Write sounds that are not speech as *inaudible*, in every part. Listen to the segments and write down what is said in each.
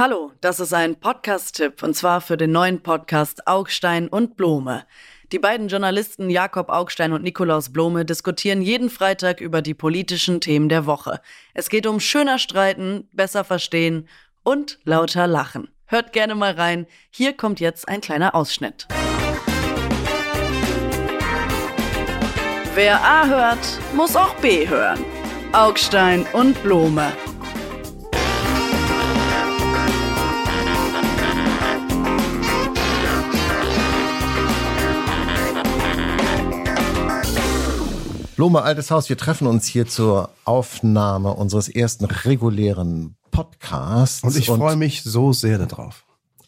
Hallo, das ist ein Podcast-Tipp und zwar für den neuen Podcast Augstein und Blome. Die beiden Journalisten Jakob Augstein und Nikolaus Blome diskutieren jeden Freitag über die politischen Themen der Woche. Es geht um schöner Streiten, besser verstehen und lauter Lachen. Hört gerne mal rein. Hier kommt jetzt ein kleiner Ausschnitt. Wer A hört, muss auch B hören. Augstein und Blome. Blome, altes Haus, wir treffen uns hier zur Aufnahme unseres ersten regulären Podcasts. Und ich freue mich so sehr darauf.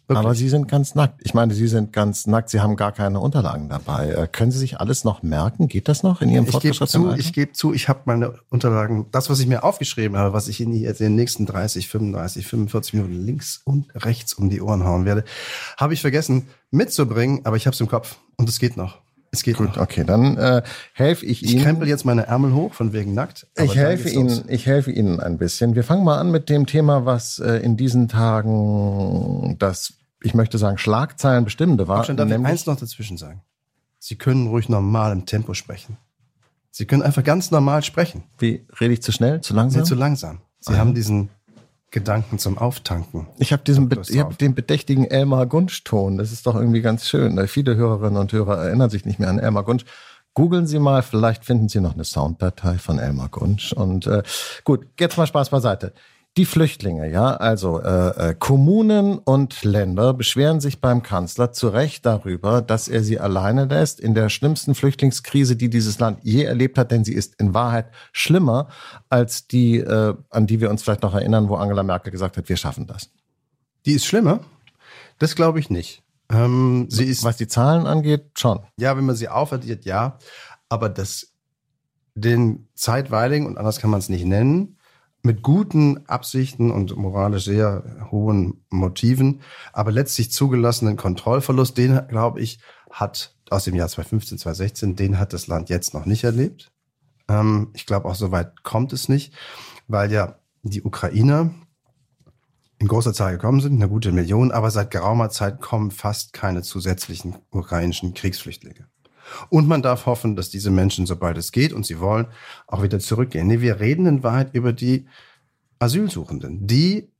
Wirklich. Aber Sie sind ganz nackt. Ich meine, Sie sind ganz nackt. Sie haben gar keine Unterlagen dabei. Äh, können Sie sich alles noch merken? Geht das noch in Ihrem Ich gebe zu, ich gebe zu, ich habe meine Unterlagen, das, was ich mir aufgeschrieben habe, was ich Ihnen jetzt in den nächsten 30, 35, 45 Minuten links und rechts um die Ohren hauen werde, habe ich vergessen mitzubringen, aber ich habe es im Kopf und es geht noch. Es geht Gut, noch. okay, dann äh, helfe ich Ihnen. Ich krempel jetzt meine Ärmel hoch, von wegen nackt. Ich helfe Ihnen, ich helfe Ihnen ein bisschen. Wir fangen mal an mit dem Thema, was äh, in diesen Tagen das, ich möchte sagen, Schlagzeilen bestimmende war. Schon darf ich eins noch dazwischen sagen. Sie können ruhig normal im Tempo sprechen. Sie können einfach ganz normal sprechen. Wie rede ich zu schnell, zu langsam? Nee, zu langsam. Sie ah. haben diesen Gedanken zum Auftanken. Ich habe diesen, Be ich hab den bedächtigen Elmar Gunsch-Ton. Das ist doch irgendwie ganz schön. Viele Hörerinnen und Hörer erinnern sich nicht mehr an Elmar Gunsch. Googeln Sie mal, vielleicht finden Sie noch eine Sounddatei von Elmar Gunsch. Und äh, gut, jetzt mal Spaß beiseite. Die Flüchtlinge, ja, also äh, äh, Kommunen und Länder beschweren sich beim Kanzler zu Recht darüber, dass er sie alleine lässt in der schlimmsten Flüchtlingskrise, die dieses Land je erlebt hat, denn sie ist in Wahrheit schlimmer als die, äh, an die wir uns vielleicht noch erinnern, wo Angela Merkel gesagt hat, wir schaffen das. Die ist schlimmer? Das glaube ich nicht. Ähm, sie ist, was die Zahlen angeht, schon. Ja, wenn man sie aufaddiert, ja. Aber das, den zeitweiligen, und anders kann man es nicht nennen, mit guten Absichten und moralisch sehr hohen Motiven, aber letztlich zugelassenen Kontrollverlust, den, glaube ich, hat aus dem Jahr 2015, 2016, den hat das Land jetzt noch nicht erlebt. Ähm, ich glaube, auch so weit kommt es nicht, weil ja die Ukrainer in großer Zahl gekommen sind, eine gute Million, aber seit geraumer Zeit kommen fast keine zusätzlichen ukrainischen Kriegsflüchtlinge. Und man darf hoffen, dass diese Menschen, sobald es geht und sie wollen, auch wieder zurückgehen. Nee, wir reden in Wahrheit über die Asylsuchenden, die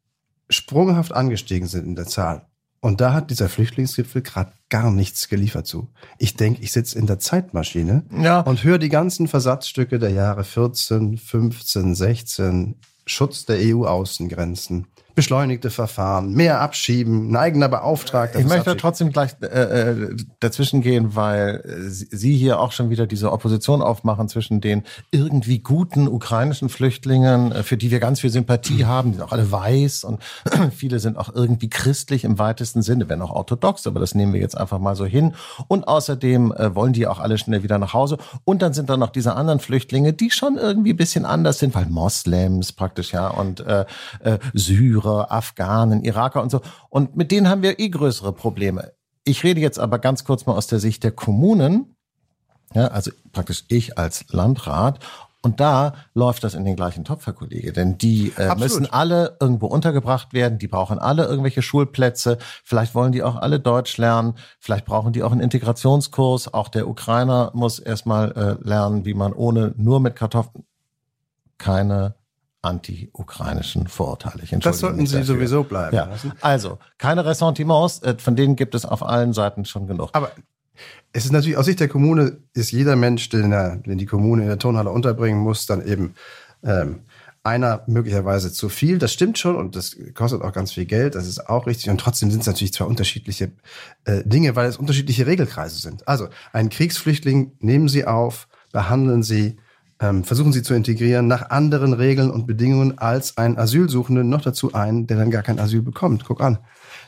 sprunghaft angestiegen sind in der Zahl. Und da hat dieser Flüchtlingsgipfel gerade gar nichts geliefert zu. Ich denke, ich sitze in der Zeitmaschine ja. und höre die ganzen Versatzstücke der Jahre 14, 15, 16, Schutz der EU-Außengrenzen, beschleunigte Verfahren, mehr abschieben, ein eigener Beauftragter. Ich möchte trotzdem gleich äh, äh, dazwischen gehen, weil äh, Sie hier auch schon wieder diese Opposition aufmachen zwischen den irgendwie guten ukrainischen Flüchtlingen, äh, für die wir ganz viel Sympathie *clears throat* haben, die sind auch alle weiß und *clears throat* viele sind auch irgendwie christlich im weitesten Sinne, wenn auch orthodox, aber das nehmen wir jetzt einfach mal so hin. Und außerdem wollen die auch alle schnell wieder nach Hause. Und dann sind da noch diese anderen Flüchtlinge, die schon irgendwie ein bisschen anders sind, weil Moslems praktisch, ja, und äh, äh, Syrer Afghanen, Iraker und so. Und mit denen haben wir eh größere Probleme. Ich rede jetzt aber ganz kurz mal aus der Sicht der Kommunen. Ja, also praktisch ich als Landrat. Und da läuft das in den gleichen Topf, Herr Kollege. Denn die äh, müssen alle irgendwo untergebracht werden. Die brauchen alle irgendwelche Schulplätze. Vielleicht wollen die auch alle Deutsch lernen. Vielleicht brauchen die auch einen Integrationskurs. Auch der Ukrainer muss erstmal äh, lernen, wie man ohne nur mit Kartoffeln keine anti-ukrainischen Vorurteile. Ich das sollten Sie dafür. sowieso bleiben ja. lassen. Also, keine Ressentiments, äh, von denen gibt es auf allen Seiten schon genug. Aber es ist natürlich aus Sicht der Kommune, ist jeder Mensch, den, er, den die Kommune in der Turnhalle unterbringen muss, dann eben ähm, einer möglicherweise zu viel. Das stimmt schon und das kostet auch ganz viel Geld. Das ist auch richtig. Und trotzdem sind es natürlich zwei unterschiedliche äh, Dinge, weil es unterschiedliche Regelkreise sind. Also einen Kriegsflüchtling nehmen Sie auf, behandeln Sie ähm, versuchen sie zu integrieren nach anderen Regeln und Bedingungen als ein Asylsuchenden, noch dazu einen, der dann gar kein Asyl bekommt. Guck an.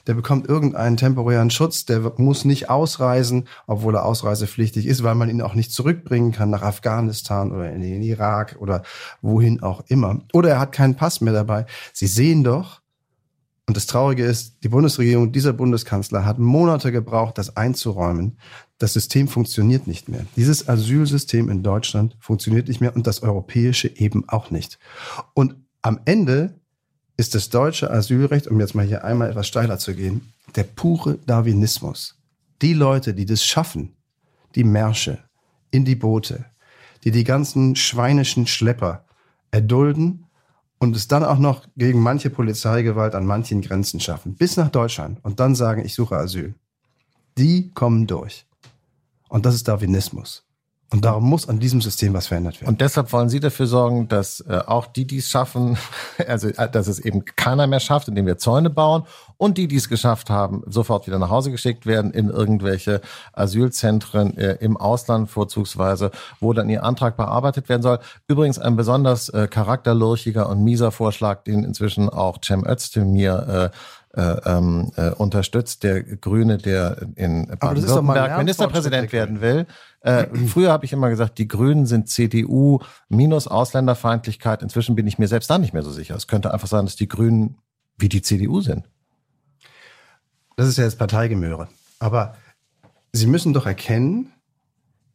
Der bekommt irgendeinen temporären Schutz, der muss nicht ausreisen, obwohl er ausreisepflichtig ist, weil man ihn auch nicht zurückbringen kann nach Afghanistan oder in den Irak oder wohin auch immer. Oder er hat keinen Pass mehr dabei. Sie sehen doch, und das Traurige ist, die Bundesregierung, dieser Bundeskanzler hat Monate gebraucht, das einzuräumen. Das System funktioniert nicht mehr. Dieses Asylsystem in Deutschland funktioniert nicht mehr und das europäische eben auch nicht. Und am Ende ist das deutsche Asylrecht, um jetzt mal hier einmal etwas steiler zu gehen, der pure Darwinismus. Die Leute, die das schaffen, die Märsche in die Boote, die die ganzen schweinischen Schlepper erdulden und es dann auch noch gegen manche Polizeigewalt an manchen Grenzen schaffen, bis nach Deutschland und dann sagen, ich suche Asyl. Die kommen durch. Und das ist Darwinismus. Und darum muss an diesem System was verändert werden. Und deshalb wollen Sie dafür sorgen, dass äh, auch die, die es schaffen, *laughs* also äh, dass es eben keiner mehr schafft, indem wir Zäune bauen und die, die es geschafft haben, sofort wieder nach Hause geschickt werden in irgendwelche Asylzentren äh, im Ausland vorzugsweise, wo dann ihr Antrag bearbeitet werden soll. Übrigens ein besonders äh, charakterlurchiger und mieser Vorschlag, den inzwischen auch Cem Özdemir äh, äh, ähm, äh, unterstützt, der Grüne, der in Baden-Württemberg Ministerpräsident werden will. Äh, früher habe ich immer gesagt, die Grünen sind CDU minus Ausländerfeindlichkeit. Inzwischen bin ich mir selbst da nicht mehr so sicher. Es könnte einfach sein, dass die Grünen wie die CDU sind. Das ist ja jetzt Parteigemöre. Aber Sie müssen doch erkennen,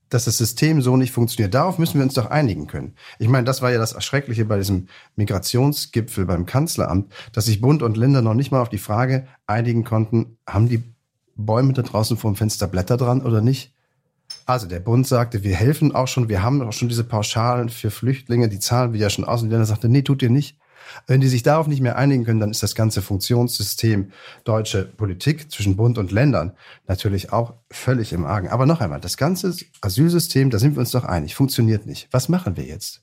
dass das System so nicht funktioniert. Darauf müssen wir uns doch einigen können. Ich meine, das war ja das Erschreckliche bei diesem Migrationsgipfel beim Kanzleramt, dass sich Bund und Länder noch nicht mal auf die Frage einigen konnten, haben die Bäume da draußen vor dem Fenster Blätter dran oder nicht? Also der Bund sagte, wir helfen auch schon, wir haben auch schon diese Pauschalen für Flüchtlinge, die zahlen wir ja schon aus. Und die Länder sagte, nee, tut ihr nicht. Wenn die sich darauf nicht mehr einigen können, dann ist das ganze Funktionssystem deutsche Politik zwischen Bund und Ländern natürlich auch völlig im Argen. Aber noch einmal, das ganze Asylsystem, da sind wir uns doch einig, funktioniert nicht. Was machen wir jetzt?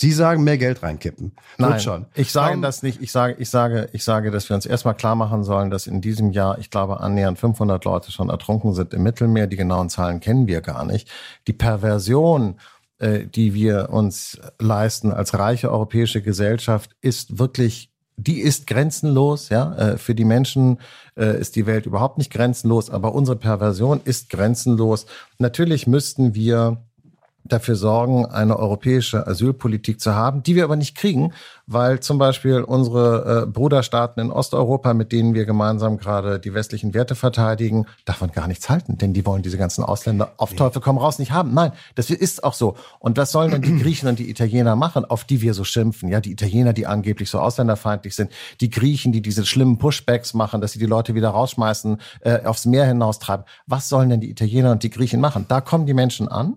Sie sagen, mehr Geld reinkippen. Nein, schon. ich sage Warum? das nicht. Ich sage, ich sage, ich sage, dass wir uns erstmal klar machen sollen, dass in diesem Jahr, ich glaube, annähernd 500 Leute schon ertrunken sind im Mittelmeer. Die genauen Zahlen kennen wir gar nicht. Die Perversion äh, die wir uns leisten als reiche europäische Gesellschaft, ist wirklich, die ist grenzenlos. Ja, äh, für die Menschen äh, ist die Welt überhaupt nicht grenzenlos, aber unsere Perversion ist grenzenlos. Natürlich müssten wir dafür sorgen, eine europäische Asylpolitik zu haben, die wir aber nicht kriegen, weil zum Beispiel unsere äh, Bruderstaaten in Osteuropa, mit denen wir gemeinsam gerade die westlichen Werte verteidigen, davon gar nichts halten, denn die wollen diese ganzen Ausländer auf Teufel komm raus nicht haben. Nein, das ist auch so. Und was sollen denn die *clears throat* Griechen und die Italiener machen, auf die wir so schimpfen? Ja, die Italiener, die angeblich so ausländerfeindlich sind, die Griechen, die diese schlimmen Pushbacks machen, dass sie die Leute wieder rausschmeißen, äh, aufs Meer hinaustreiben. Was sollen denn die Italiener und die Griechen machen? Da kommen die Menschen an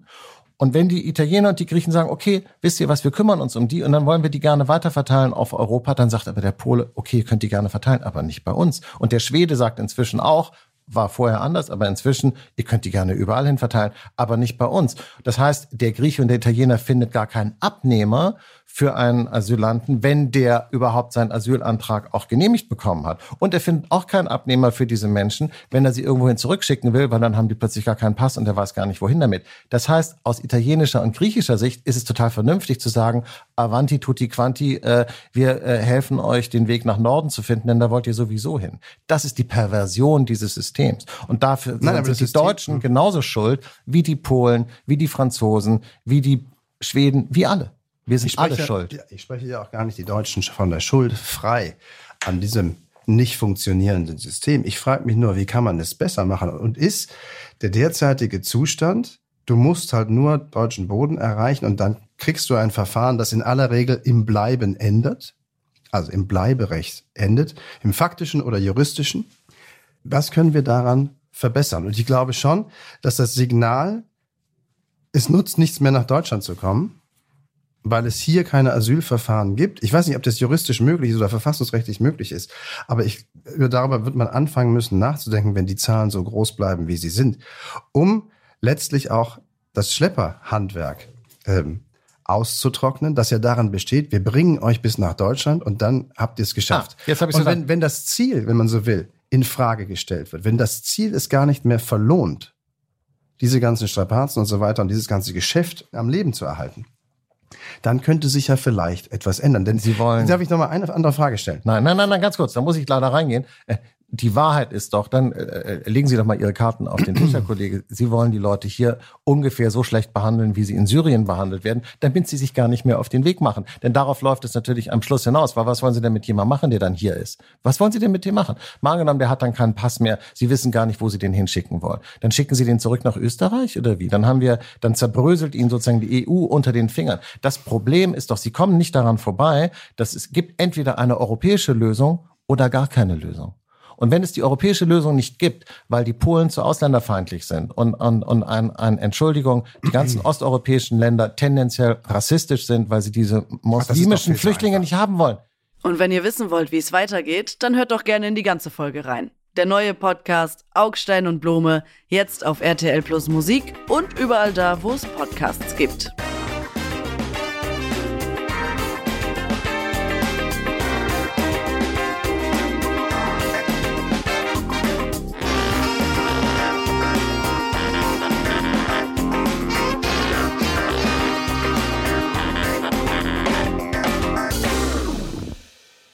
und wenn die Italiener und die Griechen sagen, okay, wisst ihr was, wir kümmern uns um die und dann wollen wir die gerne weiterverteilen auf Europa, dann sagt aber der Pole, okay, ihr könnt die gerne verteilen, aber nicht bei uns. Und der Schwede sagt inzwischen auch, war vorher anders, aber inzwischen, ihr könnt die gerne überall hin verteilen, aber nicht bei uns. Das heißt, der Grieche und der Italiener findet gar keinen Abnehmer für einen Asylanten, wenn der überhaupt seinen Asylantrag auch genehmigt bekommen hat. Und er findet auch keinen Abnehmer für diese Menschen, wenn er sie irgendwohin zurückschicken will, weil dann haben die plötzlich gar keinen Pass und er weiß gar nicht, wohin damit. Das heißt, aus italienischer und griechischer Sicht ist es total vernünftig zu sagen, avanti tutti quanti, äh, wir äh, helfen euch, den Weg nach Norden zu finden, denn da wollt ihr sowieso hin. Das ist die Perversion dieses Systems. Und dafür Nein, sind die System Deutschen genauso schuld wie die Polen, wie die Franzosen, wie die Schweden, wie alle. Wir sind spreche, alle schuld. Ich spreche ja auch gar nicht die Deutschen von der Schuld frei an diesem nicht funktionierenden System. Ich frage mich nur, wie kann man es besser machen? Und ist der derzeitige Zustand, du musst halt nur deutschen Boden erreichen und dann kriegst du ein Verfahren, das in aller Regel im Bleiben endet, also im Bleiberecht endet, im faktischen oder juristischen. Was können wir daran verbessern? Und ich glaube schon, dass das Signal, es nutzt nichts mehr nach Deutschland zu kommen, weil es hier keine Asylverfahren gibt. Ich weiß nicht, ob das juristisch möglich ist oder verfassungsrechtlich möglich ist, aber ich, darüber wird man anfangen müssen nachzudenken, wenn die Zahlen so groß bleiben, wie sie sind, um letztlich auch das Schlepperhandwerk ähm, auszutrocknen, das ja daran besteht, wir bringen euch bis nach Deutschland und dann habt ihr es geschafft. Ah, jetzt hab ich's und wenn, wenn das Ziel, wenn man so will, in Frage gestellt wird, wenn das Ziel es gar nicht mehr verlohnt, diese ganzen Strapazen und so weiter und dieses ganze Geschäft am Leben zu erhalten, dann könnte sich ja vielleicht etwas ändern. Denn Sie wollen. Darf ich noch mal eine andere Frage stellen? Nein, nein, nein, nein, ganz kurz. Da muss ich leider reingehen. Die Wahrheit ist doch, dann äh, äh, legen Sie doch mal Ihre Karten auf den Tisch, Herr *clears throat* Kollege. Sie wollen die Leute hier ungefähr so schlecht behandeln, wie sie in Syrien behandelt werden, damit sie sich gar nicht mehr auf den Weg machen. Denn darauf läuft es natürlich am Schluss hinaus. Weil was wollen Sie denn mit jemandem machen, der dann hier ist? Was wollen Sie denn mit dem machen? Mal angenommen, der hat dann keinen Pass mehr. Sie wissen gar nicht, wo Sie den hinschicken wollen. Dann schicken Sie den zurück nach Österreich oder wie? Dann haben wir, dann zerbröselt Ihnen sozusagen die EU unter den Fingern. Das Problem ist doch, Sie kommen nicht daran vorbei, dass es gibt entweder eine europäische Lösung oder gar keine Lösung. Und wenn es die europäische Lösung nicht gibt, weil die Polen zu ausländerfeindlich sind und, und, und an, an Entschuldigung, die ganzen *clears throat* osteuropäischen Länder tendenziell rassistisch sind, weil sie diese muslimischen Flüchtlinge nicht haben wollen. Und wenn ihr wissen wollt, wie es weitergeht, dann hört doch gerne in die ganze Folge rein. Der neue Podcast Augstein und Blome, jetzt auf RTL Plus Musik und überall da, wo es Podcasts gibt.